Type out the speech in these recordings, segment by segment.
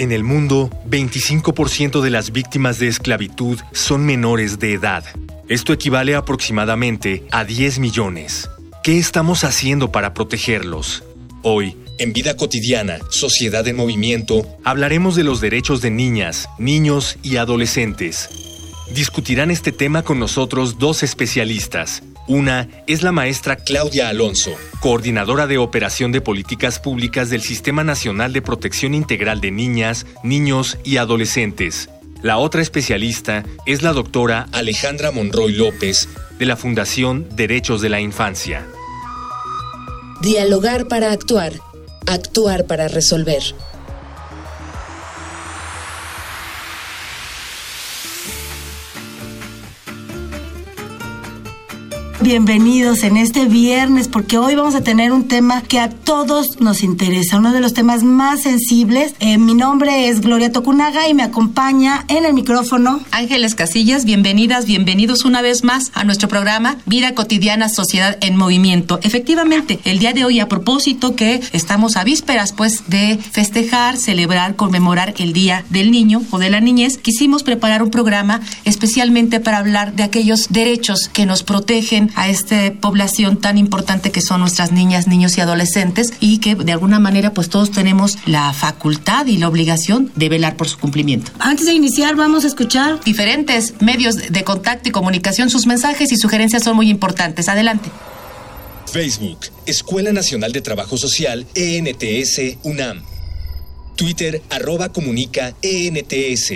En el mundo, 25% de las víctimas de esclavitud son menores de edad. Esto equivale aproximadamente a 10 millones. ¿Qué estamos haciendo para protegerlos? Hoy, en Vida Cotidiana, Sociedad en Movimiento, hablaremos de los derechos de niñas, niños y adolescentes. Discutirán este tema con nosotros dos especialistas, una es la maestra Claudia Alonso, coordinadora de operación de políticas públicas del Sistema Nacional de Protección Integral de Niñas, Niños y Adolescentes. La otra especialista es la doctora Alejandra Monroy López, de la Fundación Derechos de la Infancia. Dialogar para actuar, actuar para resolver. Bienvenidos en este viernes porque hoy vamos a tener un tema que a todos nos interesa, uno de los temas más sensibles. Eh, mi nombre es Gloria Tocunaga y me acompaña en el micrófono Ángeles Casillas, bienvenidas, bienvenidos una vez más a nuestro programa Vida Cotidiana Sociedad en Movimiento. Efectivamente, el día de hoy a propósito que estamos a vísperas pues de festejar, celebrar, conmemorar el Día del Niño o de la Niñez, quisimos preparar un programa especialmente para hablar de aquellos derechos que nos protegen a esta población tan importante que son nuestras niñas, niños y adolescentes y que de alguna manera pues todos tenemos la facultad y la obligación de velar por su cumplimiento. Antes de iniciar vamos a escuchar diferentes medios de contacto y comunicación. Sus mensajes y sugerencias son muy importantes. Adelante. Facebook, Escuela Nacional de Trabajo Social, ENTS, UNAM. Twitter, arroba comunica, ENTS.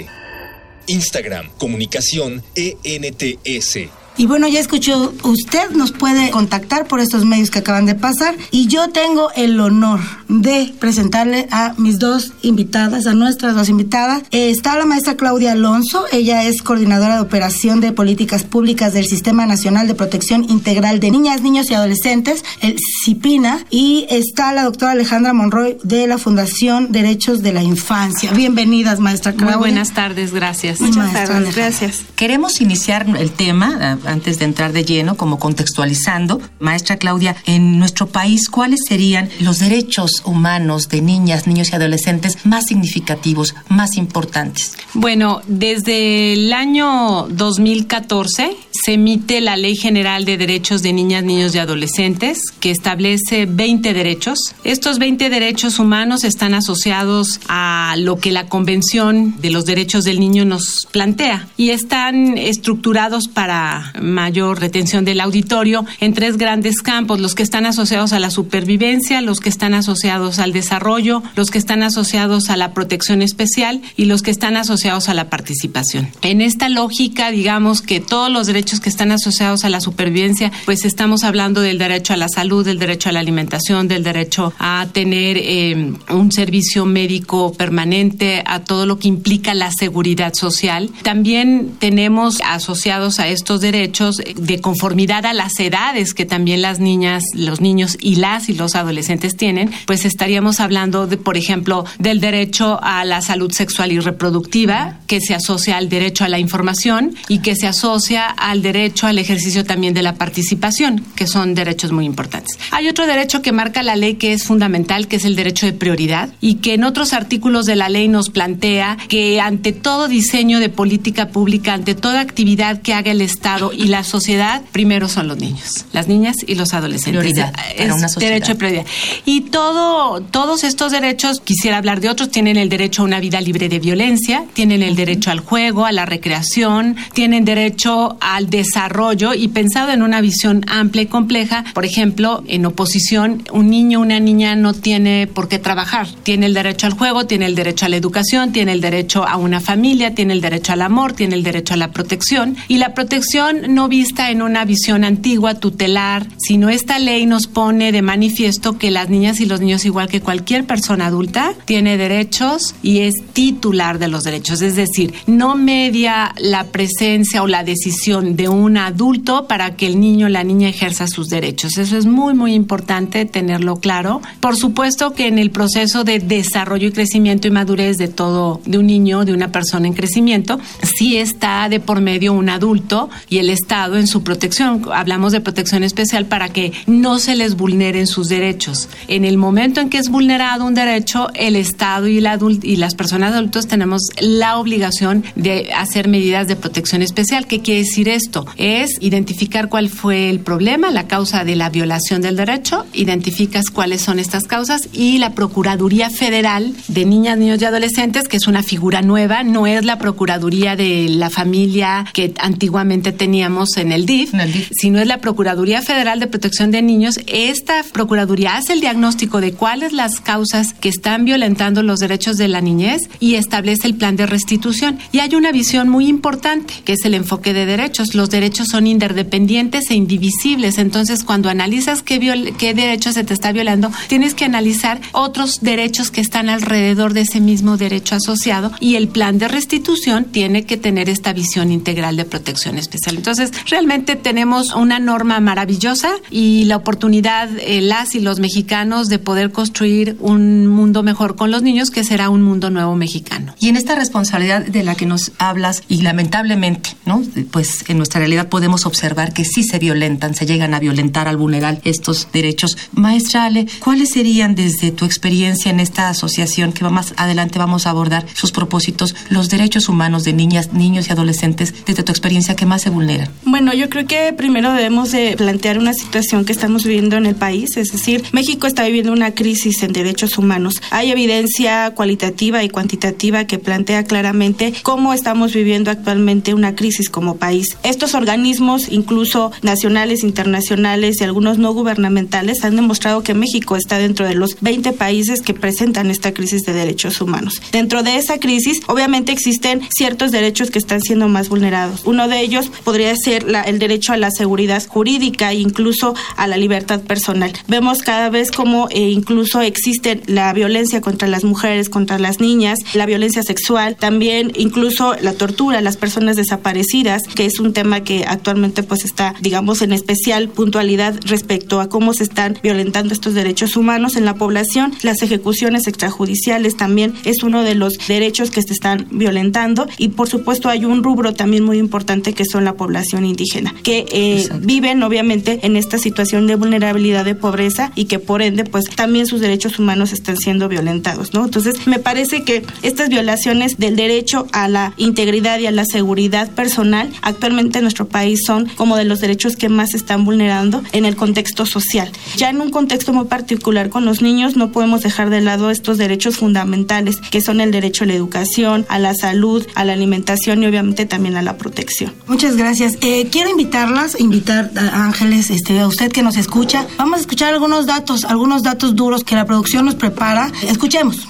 Instagram, comunicación, ENTS. Y bueno, ya escuchó, usted nos puede contactar por estos medios que acaban de pasar y yo tengo el honor de presentarle a mis dos invitadas, a nuestras dos invitadas. Eh, está la maestra Claudia Alonso, ella es coordinadora de operación de políticas públicas del Sistema Nacional de Protección Integral de Niñas, Niños y Adolescentes, el CIPINA, y está la doctora Alejandra Monroy de la Fundación Derechos de la Infancia. Bienvenidas, maestra Claudia. Muy buenas tardes, gracias. Muchas gracias. gracias. Queremos iniciar el tema antes de entrar de lleno, como contextualizando, maestra Claudia, en nuestro país, ¿cuáles serían los derechos humanos de niñas, niños y adolescentes más significativos, más importantes? Bueno, desde el año 2014 se emite la Ley General de Derechos de Niñas, Niños y Adolescentes, que establece 20 derechos. Estos 20 derechos humanos están asociados a lo que la Convención de los Derechos del Niño nos plantea y están estructurados para mayor retención del auditorio en tres grandes campos, los que están asociados a la supervivencia, los que están asociados al desarrollo, los que están asociados a la protección especial y los que están asociados a la participación. En esta lógica, digamos que todos los derechos que están asociados a la supervivencia, pues estamos hablando del derecho a la salud, del derecho a la alimentación, del derecho a tener eh, un servicio médico permanente, a todo lo que implica la seguridad social. También tenemos asociados a estos derechos de conformidad a las edades que también las niñas, los niños y las y los adolescentes tienen, pues estaríamos hablando de, por ejemplo, del derecho a la salud sexual y reproductiva, que se asocia al derecho a la información y que se asocia al derecho al ejercicio también de la participación, que son derechos muy importantes. Hay otro derecho que marca la ley que es fundamental, que es el derecho de prioridad y que en otros artículos de la ley nos plantea que ante todo diseño de política pública, ante toda actividad que haga el Estado y la sociedad, primero son los niños, las niñas y los adolescentes. Prioridad es derecho de prioridad. Y todo, todos estos derechos, quisiera hablar de otros, tienen el derecho a una vida libre de violencia, tienen el derecho al juego, a la recreación, tienen derecho al desarrollo y pensado en una visión amplia y compleja, por ejemplo, en oposición, un niño, una niña no tiene por qué trabajar, tiene el derecho al juego, tiene el derecho a la educación, tiene el derecho a una familia, tiene el derecho al amor, tiene el derecho a la protección. Y la protección no vista en una visión antigua, tutelar, sino esta ley nos pone de manifiesto que las niñas y los niños, igual que cualquier persona adulta, tiene derechos y es titular de los derechos. Es decir, no media la presencia o la decisión de un adulto para que el niño o la niña ejerza sus derechos. Eso es muy, muy importante tenerlo claro. Por supuesto que en el proceso de desarrollo y crecimiento y madurez de todo, de un niño, de una persona en crecimiento, sí está de por medio un adulto y el Estado en su protección. Hablamos de protección especial para que no se les vulneren sus derechos. En el momento en que es vulnerado un derecho, el Estado y, la y las personas adultas tenemos la obligación de hacer medidas de protección especial. ¿Qué quiere decir esto? Es identificar cuál fue el problema, la causa de la violación del derecho, identificas cuáles son estas causas y la Procuraduría Federal de Niñas, Niños y Adolescentes, que es una figura nueva, no es la Procuraduría de la Familia que antiguamente teníamos en el DIF, sino es la Procuraduría Federal de Protección de Niños. Esta Procuraduría hace el diagnóstico de cuáles las causas que están violentando los derechos de la niñez y establece el plan de restitución. Y hay una visión muy importante, que es el enfoque de derechos. Los derechos son interdependientes e indivisibles. Entonces, cuando analizas qué, qué derecho se te está violando, tienes que analizar otros derechos que están alrededor de ese mismo derecho asociado y el plan de restitución tiene que tener esta visión integral de protección especial. Entonces, realmente tenemos una norma maravillosa y la oportunidad, eh, las y los mexicanos, de poder construir un mundo mejor con los niños, que será un mundo nuevo mexicano. Y en esta responsabilidad de la que nos hablas, y lamentablemente, ¿no? Pues en nuestra realidad podemos observar que sí se violentan, se llegan a violentar al vulnerar estos derechos. Maestra Ale, ¿cuáles serían desde tu experiencia en esta asociación que más adelante vamos a abordar sus propósitos, los derechos humanos de niñas, niños y adolescentes desde tu experiencia que más se vulneran? Bueno, yo creo que primero debemos de plantear una situación que estamos viviendo en el país, es decir, México está viviendo una crisis en derechos humanos. Hay evidencia cualitativa y cuantitativa que plantea claramente cómo estamos viviendo actualmente una crisis como país. Estos organismos, incluso nacionales, internacionales y algunos no gubernamentales, han demostrado que México está dentro de los 20 países que presentan esta crisis de derechos humanos. Dentro de esa crisis, obviamente existen ciertos derechos que están siendo más vulnerados. Uno de ellos podría ser la, el derecho a la seguridad jurídica e incluso a la libertad personal. Vemos cada vez como eh, incluso existe la violencia contra las mujeres, contra las niñas, la violencia sexual, también incluso la tortura, las personas desaparecidas, que es un tema que actualmente pues está, digamos, en especial puntualidad respecto a cómo se están violentando estos derechos humanos en la población. Las ejecuciones extrajudiciales también es uno de los derechos que se están violentando y por supuesto hay un rubro también muy importante que son la población indígena, que eh, viven obviamente en esta situación de vulnerabilidad de pobreza y que por ende pues también sus derechos humanos están siendo violentados, ¿no? Entonces me parece que estas violaciones del derecho a la integridad y a la seguridad personal actualmente en nuestro país son como de los derechos que más se están vulnerando en el contexto social. Ya en un contexto muy particular con los niños no podemos dejar de lado estos derechos fundamentales que son el derecho a la educación, a la salud, a la alimentación y obviamente también a la protección. Muchas gracias. Eh, quiero invitarlas, invitar a Ángeles, este, a usted que nos escucha. Vamos a escuchar algunos datos, algunos datos duros que la producción nos prepara. Escuchemos.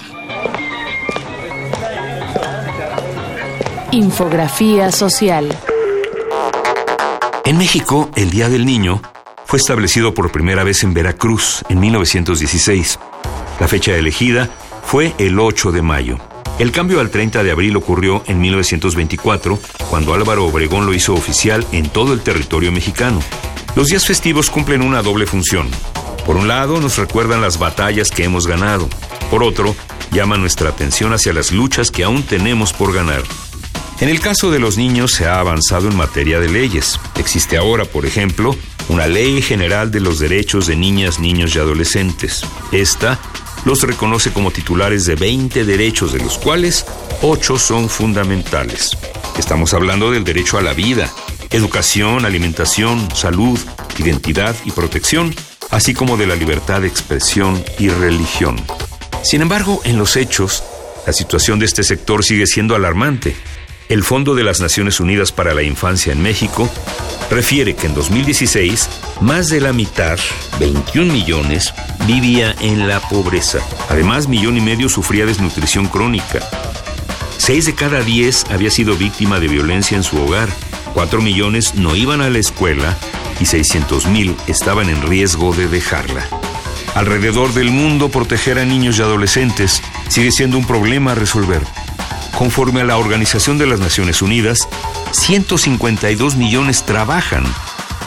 Infografía social. En México, el Día del Niño fue establecido por primera vez en Veracruz en 1916. La fecha elegida fue el 8 de mayo. El cambio al 30 de abril ocurrió en 1924, cuando Álvaro Obregón lo hizo oficial en todo el territorio mexicano. Los días festivos cumplen una doble función. Por un lado, nos recuerdan las batallas que hemos ganado. Por otro, llaman nuestra atención hacia las luchas que aún tenemos por ganar. En el caso de los niños se ha avanzado en materia de leyes. Existe ahora, por ejemplo, una ley general de los derechos de niñas, niños y adolescentes. Esta los reconoce como titulares de 20 derechos, de los cuales 8 son fundamentales. Estamos hablando del derecho a la vida, educación, alimentación, salud, identidad y protección, así como de la libertad de expresión y religión. Sin embargo, en los hechos, la situación de este sector sigue siendo alarmante. El Fondo de las Naciones Unidas para la Infancia en México refiere que en 2016 más de la mitad, 21 millones, vivía en la pobreza. Además, millón y medio sufría desnutrición crónica. Seis de cada diez había sido víctima de violencia en su hogar 4 millones no iban a la escuela y 600 mil estaban en riesgo de dejarla. Alrededor del mundo, proteger a niños y adolescentes sigue siendo un problema a resolver. Conforme a la Organización de las Naciones Unidas, 152 millones trabajan.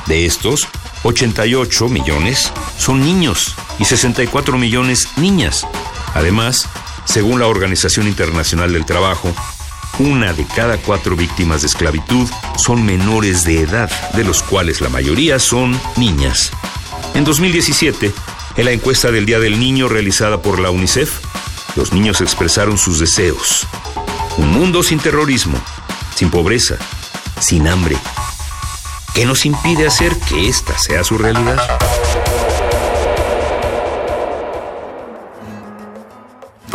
De estos, 88 millones son niños y 64 millones niñas. Además, según la Organización Internacional del Trabajo, una de cada cuatro víctimas de esclavitud son menores de edad, de los cuales la mayoría son niñas. En 2017, en la encuesta del Día del Niño realizada por la UNICEF, los niños expresaron sus deseos. Un mundo sin terrorismo, sin pobreza, sin hambre. ¿Qué nos impide hacer que esta sea su realidad?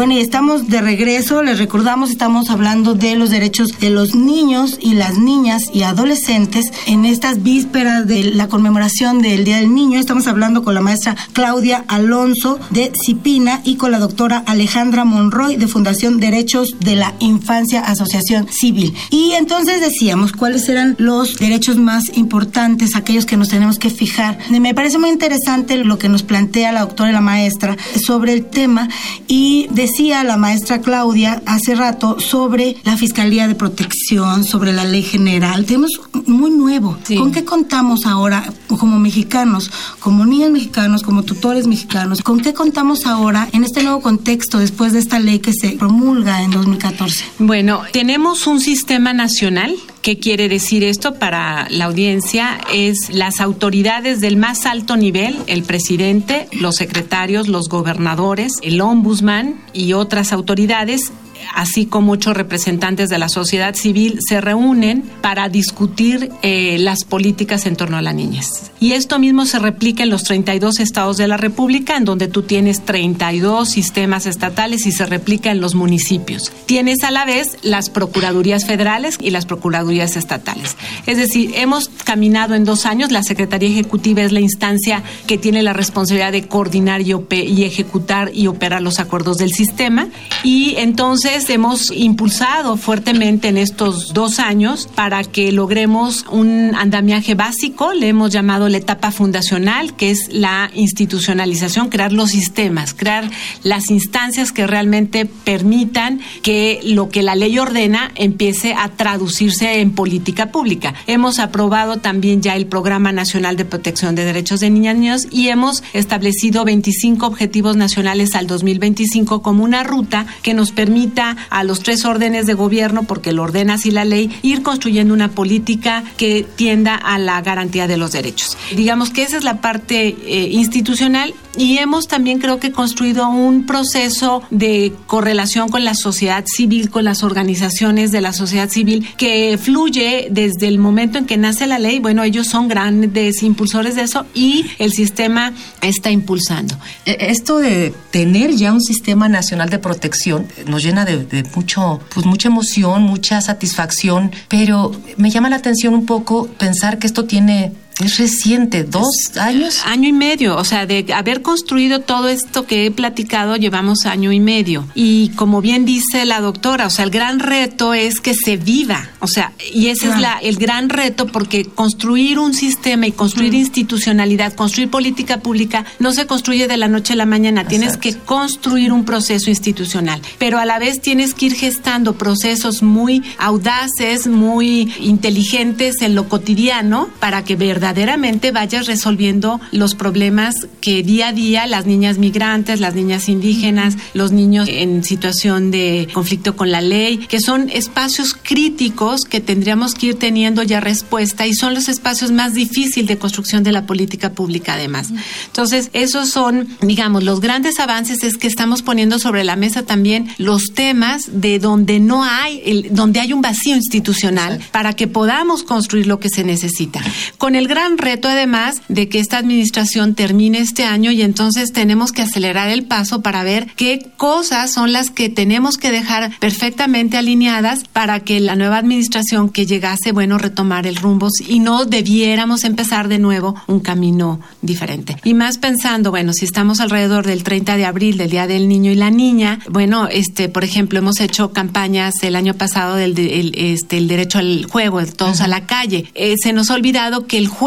Bueno, y estamos de regreso, les recordamos, estamos hablando de los derechos de los niños y las niñas y adolescentes en estas vísperas de la conmemoración del Día del Niño. Estamos hablando con la maestra Claudia Alonso de Cipina y con la doctora Alejandra Monroy de Fundación Derechos de la Infancia Asociación Civil. Y entonces decíamos cuáles eran los derechos más importantes, aquellos que nos tenemos que fijar. Me parece muy interesante lo que nos plantea la doctora y la maestra sobre el tema y de decía la maestra Claudia hace rato sobre la Fiscalía de Protección, sobre la ley general. Tenemos muy nuevo. ¿Con qué contamos ahora como mexicanos, como niños mexicanos, como tutores mexicanos? ¿Con qué contamos ahora en este nuevo contexto después de esta ley que se promulga en 2014? Bueno, tenemos un sistema nacional ¿Qué quiere decir esto para la audiencia? Es las autoridades del más alto nivel, el presidente, los secretarios, los gobernadores, el ombudsman y otras autoridades así como ocho representantes de la sociedad civil, se reúnen para discutir eh, las políticas en torno a la niñez. Y esto mismo se replica en los 32 estados de la República, en donde tú tienes 32 sistemas estatales y se replica en los municipios. Tienes a la vez las procuradurías federales y las procuradurías estatales. Es decir, hemos caminado en dos años, la Secretaría Ejecutiva es la instancia que tiene la responsabilidad de coordinar y, y ejecutar y operar los acuerdos del sistema. Y entonces, hemos impulsado fuertemente en estos dos años para que logremos un andamiaje básico, le hemos llamado la etapa fundacional, que es la institucionalización, crear los sistemas, crear las instancias que realmente permitan que lo que la ley ordena empiece a traducirse en política pública. Hemos aprobado también ya el Programa Nacional de Protección de Derechos de Niñas y Niños y hemos establecido 25 objetivos nacionales al 2025 como una ruta que nos permita a los tres órdenes de gobierno, porque lo ordena así la ley, ir construyendo una política que tienda a la garantía de los derechos. Digamos que esa es la parte eh, institucional y hemos también creo que construido un proceso de correlación con la sociedad civil, con las organizaciones de la sociedad civil que fluye desde el momento en que nace la ley. Bueno, ellos son grandes impulsores de eso y el sistema está impulsando. E, esto de tener ya un sistema nacional de protección nos llena de, de mucho, pues mucha emoción, mucha satisfacción, pero me llama la atención un poco pensar que esto tiene es reciente, dos años. Año y medio, o sea, de haber construido todo esto que he platicado, llevamos año y medio. Y como bien dice la doctora, o sea, el gran reto es que se viva, o sea, y ese es la, el gran reto porque construir un sistema y construir institucionalidad, construir política pública, no se construye de la noche a la mañana, tienes que construir un proceso institucional, pero a la vez tienes que ir gestando procesos muy audaces, muy inteligentes en lo cotidiano para que verdaderamente verdaderamente vayas resolviendo los problemas que día a día las niñas migrantes, las niñas indígenas, los niños en situación de conflicto con la ley, que son espacios críticos que tendríamos que ir teniendo ya respuesta y son los espacios más difíciles de construcción de la política pública además. Entonces, esos son, digamos, los grandes avances es que estamos poniendo sobre la mesa también los temas de donde no hay, el, donde hay un vacío institucional para que podamos construir lo que se necesita. Con el gran reto además de que esta administración termine este año y entonces tenemos que acelerar el paso para ver qué cosas son las que tenemos que dejar perfectamente alineadas para que la nueva administración que llegase, bueno, retomar el rumbo y no debiéramos empezar de nuevo un camino diferente. Y más pensando, bueno, si estamos alrededor del 30 de abril, del Día del Niño y la Niña, bueno, este, por ejemplo, hemos hecho campañas el año pasado del este, el derecho al juego, todos a la calle. Eh, se nos ha olvidado que el juego,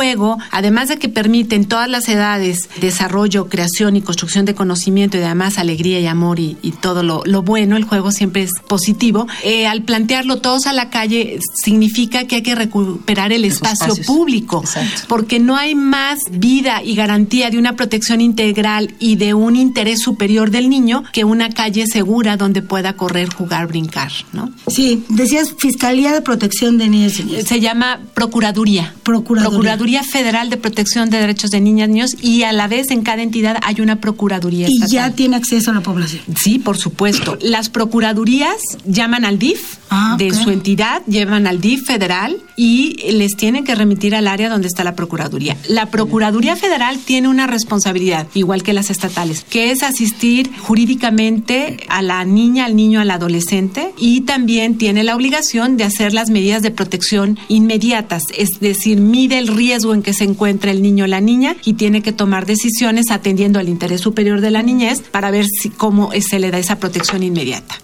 además de que permite en todas las edades desarrollo, creación y construcción de conocimiento y además alegría y amor y, todo lo, bueno, el juego siempre es positivo. Eh, al plantearlo todos a la calle significa que hay que recuperar el espacio público, porque no hay más vida y garantía de una protección integral y de un interés superior del niño que una calle segura donde pueda correr, jugar, brincar, ¿no? Sí, decías Fiscalía de Protección de Niños y Niñas. Se llama Procuraduría. Procuraduría. Procuraduría Federal de Protección de Derechos de Niñas y Niños y a la vez en cada entidad hay una Procuraduría. Y ya tiene acceso a la población. Sí, por supuesto. Las Procuradurías llaman al DIF ah, de su entidad, llevan al DIF federal y les tienen que remitir al área donde está la Procuraduría. La Procuraduría Federal tiene una responsabilidad, igual que las estatales, que es asistir jurídicamente a la niña, al niño, al adolescente y también tiene la obligación de hacer las medidas de protección inmediatas, es decir, mide el riesgo en que se encuentra el niño o la niña y tiene que tomar decisiones atendiendo al interés superior de la niñez para ver si cómo se le da esa protección inmediata.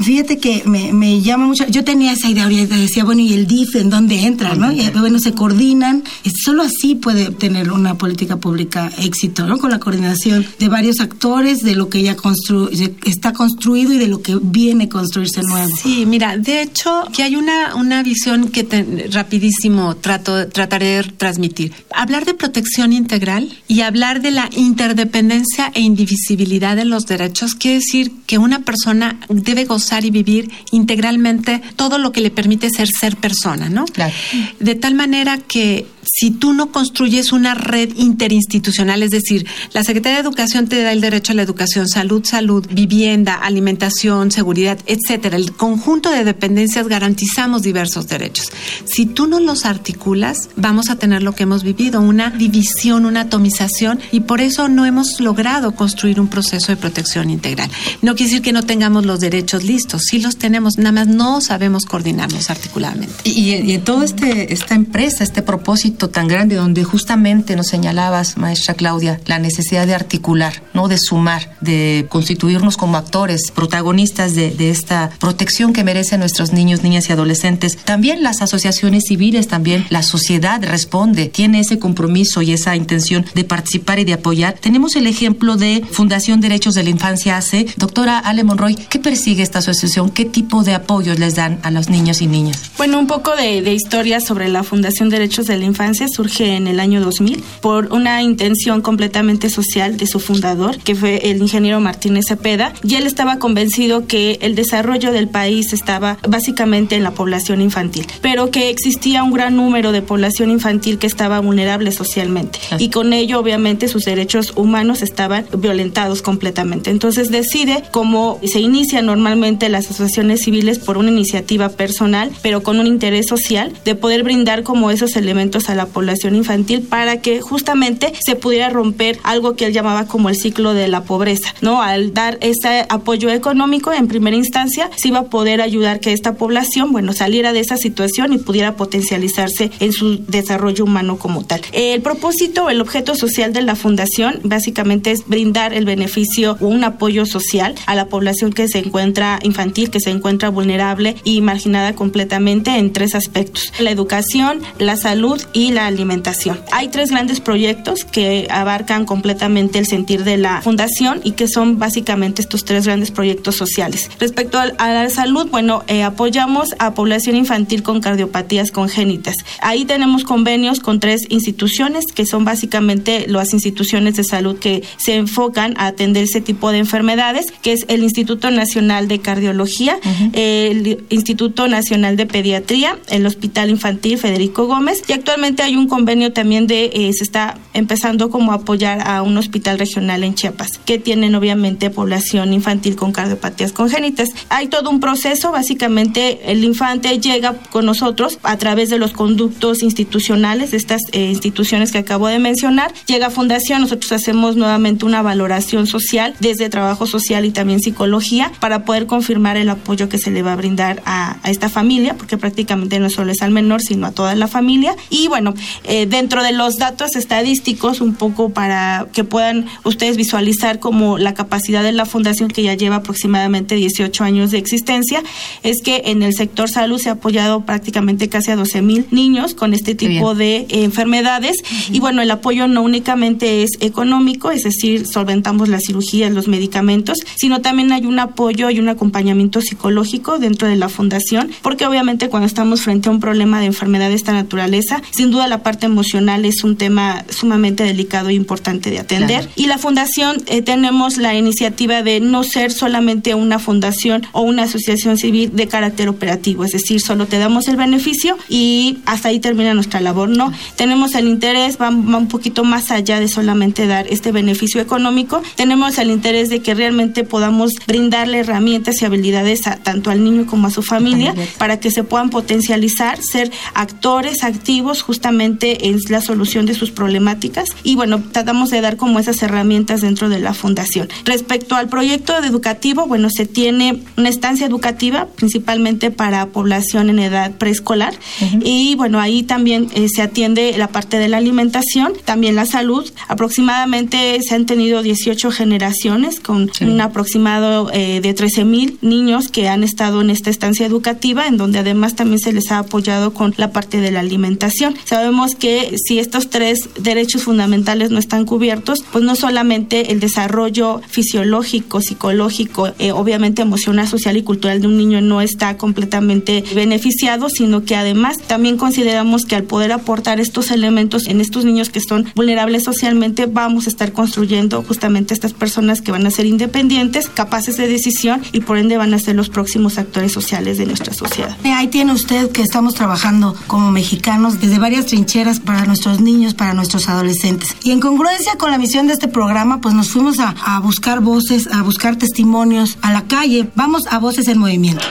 Fíjate que me, me, llama mucho, yo tenía esa idea, decía, bueno, ¿y el DIF en dónde entra? ¿no? Y, bueno, se coordinan, y solo así puede tener una política pública éxito, ¿no? Con la coordinación de varios actores, de lo que ya constru está construido y de lo que viene a construirse nuevo. Sí, mira, de hecho, que hay una, una visión que rapidísimo trato, trataré de transmitir. Hablar de protección integral y hablar de la interdependencia e indivisibilidad de los derechos quiere decir que una persona debe gozar y vivir integralmente todo lo que le permite ser ser persona, ¿no? Claro. De tal manera que si tú no construyes una red interinstitucional, es decir, la Secretaría de Educación te da el derecho a la educación, salud, salud, vivienda, alimentación, seguridad, etcétera. El conjunto de dependencias garantizamos diversos derechos. Si tú no los articulas, vamos a tener lo que hemos vivido, una división, una atomización, y por eso no hemos logrado construir un proceso de protección integral. No quiere decir que no tengamos los derechos listos, sí los tenemos, nada más no sabemos coordinarnos articuladamente. Y, en todo este esta empresa, este propósito tan grande, donde justamente nos señalabas, maestra Claudia, la necesidad de articular, no de sumar, de constituirnos como actores, protagonistas de, de esta protección que merecen nuestros niños, niñas y adolescentes. También las asociaciones civiles, también la sociedad responde, tiene ese compromiso y esa intención de participar y de apoyar. Tenemos el ejemplo de Fundación Derechos de la Infancia hace. Doctora Ale Monroy, ¿qué persigue esta asociación? ¿Qué tipo de apoyos les dan a los niños y niñas? Bueno, un poco de, de historia sobre la Fundación Derechos de la Infancia surge en el año 2000 por una intención completamente social de su fundador, que fue el ingeniero Martínez Cepeda, y él estaba convencido que el desarrollo del país estaba básicamente en la población infantil, pero que existía un gran número de población infantil que estaba vulnerable socialmente y con ello obviamente sus derechos humanos estaban violentados completamente. Entonces decide, como se inicia normalmente las asociaciones civiles por una iniciativa personal, pero con un interés social, de poder brindar como esos elementos a la población infantil para que justamente se pudiera romper algo que él llamaba como el ciclo de la pobreza, ¿no? Al dar ese apoyo económico en primera instancia, se iba a poder ayudar que esta población, bueno, saliera de esa situación y pudiera potencializarse en su desarrollo humano como tal. El propósito, el objeto social de la fundación básicamente es brindar el beneficio o un apoyo social a la población que se encuentra infantil, que se encuentra vulnerable y marginada completamente en tres aspectos, la educación, la salud y la alimentación. Hay tres grandes proyectos que abarcan completamente el sentir de la fundación y que son básicamente estos tres grandes proyectos sociales. Respecto a, la salud, bueno, eh, apoyamos a población infantil con cardiopatías congénitas. Ahí tenemos convenios con tres instituciones que son básicamente las instituciones de salud que se enfocan a atender ese tipo de enfermedades, que es el Instituto Nacional de Cardiología, el Instituto Nacional de Pediatría, el Hospital Infantil Federico Gómez y actualmente hay un convenio también de, eh, se está empezando como a apoyar a un hospital regional en Chiapas, que tienen obviamente población infantil con cardiopatías congénitas. Hay todo un proceso, básicamente el infante llega con nosotros a través de los conductos institucionales sociales de estas eh, instituciones que acabo de mencionar. Llega a Fundación, nosotros hacemos nuevamente una valoración social desde trabajo social y también psicología para poder confirmar el apoyo que se le va a brindar a, esta familia, porque prácticamente no solo es al menor, sino a toda la familia. Y bueno, eh, dentro de los datos estadísticos, un poco para que puedan ustedes visualizar como la capacidad de la fundación que ya lleva aproximadamente 18 años de existencia, es que en el sector salud se ha apoyado prácticamente casi a 12 mil niños con este tipo de enfermedades. Y bueno, el apoyo no únicamente es económico, es decir, solventamos las cirugías, los medicamentos, sino también hay un apoyo y un acompañamiento psicológico dentro de la fundación, porque obviamente cuando estamos frente a un problema de enfermedad de esta naturaleza, sin duda la parte emocional es un tema sumamente delicado e importante de atender. Y la fundación eh, tenemos la iniciativa de no ser solamente una fundación o una asociación civil de carácter operativo, es decir, solo te damos el beneficio y hasta ahí termina nuestra labor, ¿no? Tenemos el interés, va, un poquito más allá de solamente dar este beneficio económico, tenemos el interés de que realmente podamos brindarle herramientas y habilidades a, tanto al niño como a su familia para que se puedan potencializar, ser actores activos justamente en la solución de sus problemáticas. Y bueno, tratamos de dar como esas herramientas dentro de la fundación. Respecto al proyecto educativo, bueno, se tiene una estancia educativa principalmente para población en edad preescolar. Y bueno, ahí también eh, se atiende la parte de la alimentación, también la salud. Aproximadamente se han tenido 18 generaciones con un aproximado eh, de 13 mil niños que han estado en esta estancia educativa, en donde además también se les ha apoyado con la parte de la alimentación. Sabemos que si estos tres derechos fundamentales no están cubiertos, pues no solamente el desarrollo fisiológico, psicológico, eh, obviamente emocional, social y cultural de un niño no está completamente beneficiado, sino que además también consideramos que al poder aportar estos elementos en estos niños que son vulnerables socialmente, vamos a estar construyendo justamente estas personas que van a ser independientes, capaces de decisión y por ende van a ser los próximos actores sociales de nuestra sociedad. Ahí tiene usted que estamos trabajando como mexicanos desde varias trincheras para nuestros niños, para nuestros adolescentes. Y en congruencia con la misión de este programa, pues nos fuimos a, a buscar voces, a buscar testimonios a la calle. Vamos a Voces en Movimiento.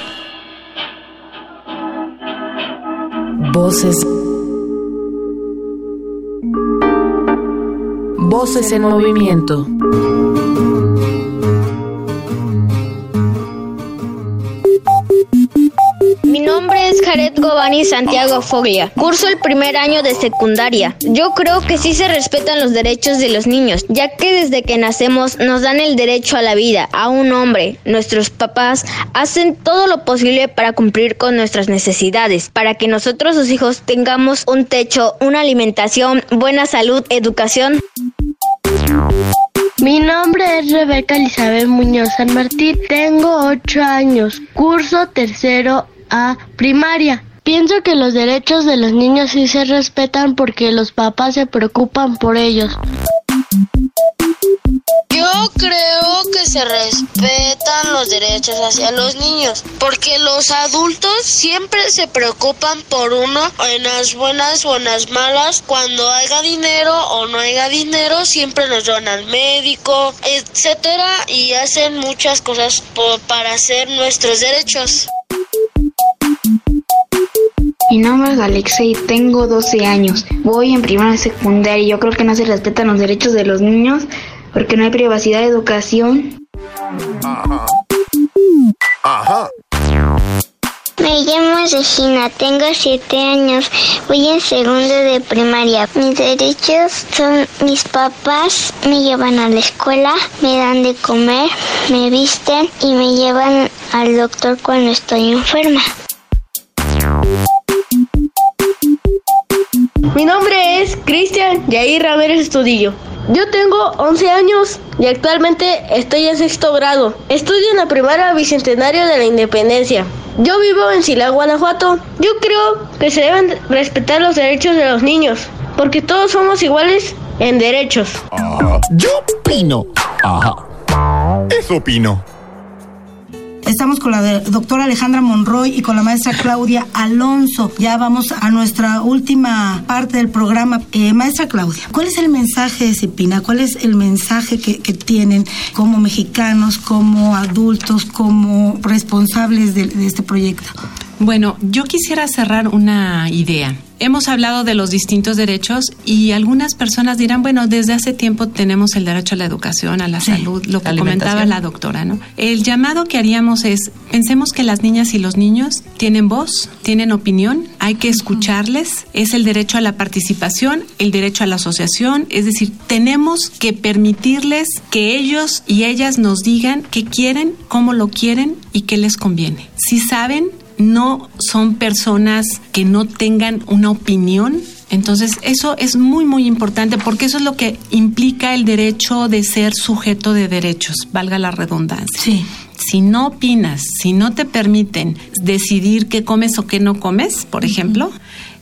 Voces. Voces en movimiento. Mi nombre es Jared Gobani Santiago Foglia. Curso el primer año de secundaria. Yo creo que sí se respetan los derechos de los niños, ya que desde que nacemos nos dan el derecho a la vida, a un hombre. Nuestros papás hacen todo lo posible para cumplir con nuestras necesidades, para que nosotros, sus hijos, tengamos un techo, una alimentación, buena salud, educación. Mi nombre es Rebeca Elizabeth Muñoz San Martín. Tengo 8 años. Curso tercero a primaria. Pienso que los derechos de los niños sí se respetan porque los papás se preocupan por ellos. Se respetan los derechos hacia los niños, porque los adultos siempre se preocupan por uno en las buenas o en las malas. Cuando haya dinero o no haya dinero, siempre nos dan al médico, etcétera, y hacen muchas cosas para hacer nuestros derechos. Mi nombre es Alexei, tengo 12 años. Voy en primera secundaria y yo creo que no se respetan los derechos de los niños porque no hay privacidad de educación. Ajá. Me llamo Regina, tengo 7 años, voy en segundo de primaria. Mis derechos son mis papás me llevan a la escuela, me dan de comer, me visten y me llevan al doctor cuando estoy enferma. Mi nombre es Cristian Yair Ramírez Estudillo. Yo tengo 11 años y actualmente estoy en sexto grado. Estudio en la primaria Bicentenario de la Independencia. Yo vivo en Sila, Guanajuato. Yo creo que se deben respetar los derechos de los niños, porque todos somos iguales en derechos. yo opino. Ajá. Eso opino. Estamos con la doctora Alejandra Monroy y con la maestra Claudia Alonso. Ya vamos a nuestra última parte del programa. Eh, maestra Claudia, ¿cuál es el mensaje de Cipina? ¿Cuál es el mensaje que, tienen como mexicanos, como adultos, como responsables de este proyecto? Bueno, yo quisiera cerrar una idea. Hemos hablado de los distintos derechos y algunas personas dirán, bueno, desde hace tiempo tenemos el derecho a la educación, a la salud, lo que comentaba la doctora, ¿no? El llamado que haríamos es, pensemos que las niñas y los niños tienen voz, tienen opinión, hay que escucharles, es el derecho a la participación, el derecho a la asociación, es decir, tenemos que permitirles que ellos y ellas nos digan qué quieren, cómo lo quieren y qué les conviene. Si saben, no son personas que no tengan una opinión. Entonces, eso es muy, muy importante porque eso es lo que implica el derecho de ser sujeto de derechos, valga la redundancia. Sí. Si no opinas, si no te permiten decidir qué comes o qué no comes, por ejemplo,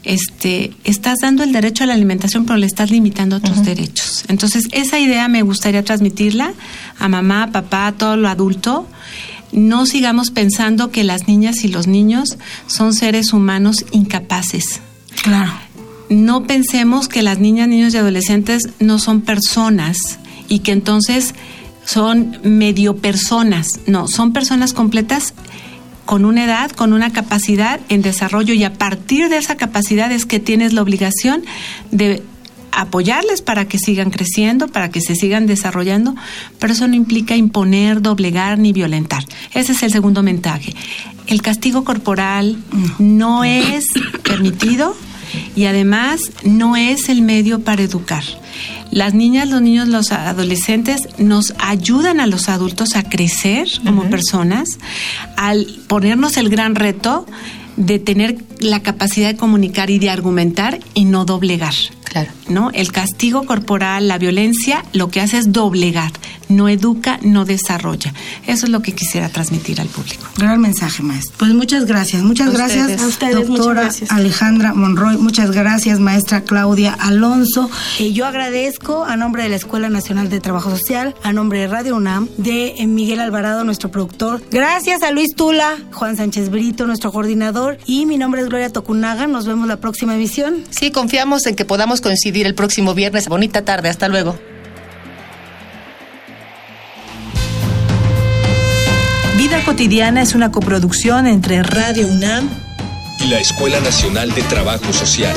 este, estás dando el derecho a la alimentación, pero le estás limitando otros derechos. Entonces, esa idea me gustaría transmitirla a mamá, papá, a todo lo adulto. No sigamos pensando que las niñas y los niños son seres humanos incapaces. Claro. No pensemos que las niñas, niños y adolescentes no son personas y que entonces son medio personas. No, son personas completas con una edad, con una capacidad en desarrollo y a partir de esa capacidad es que tienes la obligación de apoyarles para que sigan creciendo, para que se sigan desarrollando, pero eso no implica imponer, doblegar ni violentar. Ese es el segundo mensaje. El castigo corporal no es permitido y además no es el medio para educar. Las niñas, los niños, los adolescentes nos ayudan a los adultos a crecer como personas al ponernos el gran reto de tener la capacidad de comunicar y de argumentar y no doblegar. Claro. ¿No? El castigo corporal, la violencia, lo que hace es doblegar, no educa, no desarrolla. Eso es lo que quisiera transmitir al público. Gran mensaje, maestra. Pues muchas gracias. Muchas A gracias, ustedes. A ustedes, muchas doctora gracias. Alejandra Monroy. Muchas gracias, maestra Claudia Alonso. Eh, yo agradezco a nombre de la Escuela Nacional de Trabajo Social, a nombre de Radio UNAM, de eh, Miguel Alvarado, nuestro productor. Gracias a Luis Tula, Juan Sánchez Brito, nuestro coordinador. Y mi nombre es Gloria Tocunaga. Nos vemos la próxima emisión. Sí, confiamos en que podamos coincidir el próximo viernes. Bonita tarde, hasta luego. Vida cotidiana es una coproducción entre Radio UNAM y la Escuela Nacional de Trabajo Social.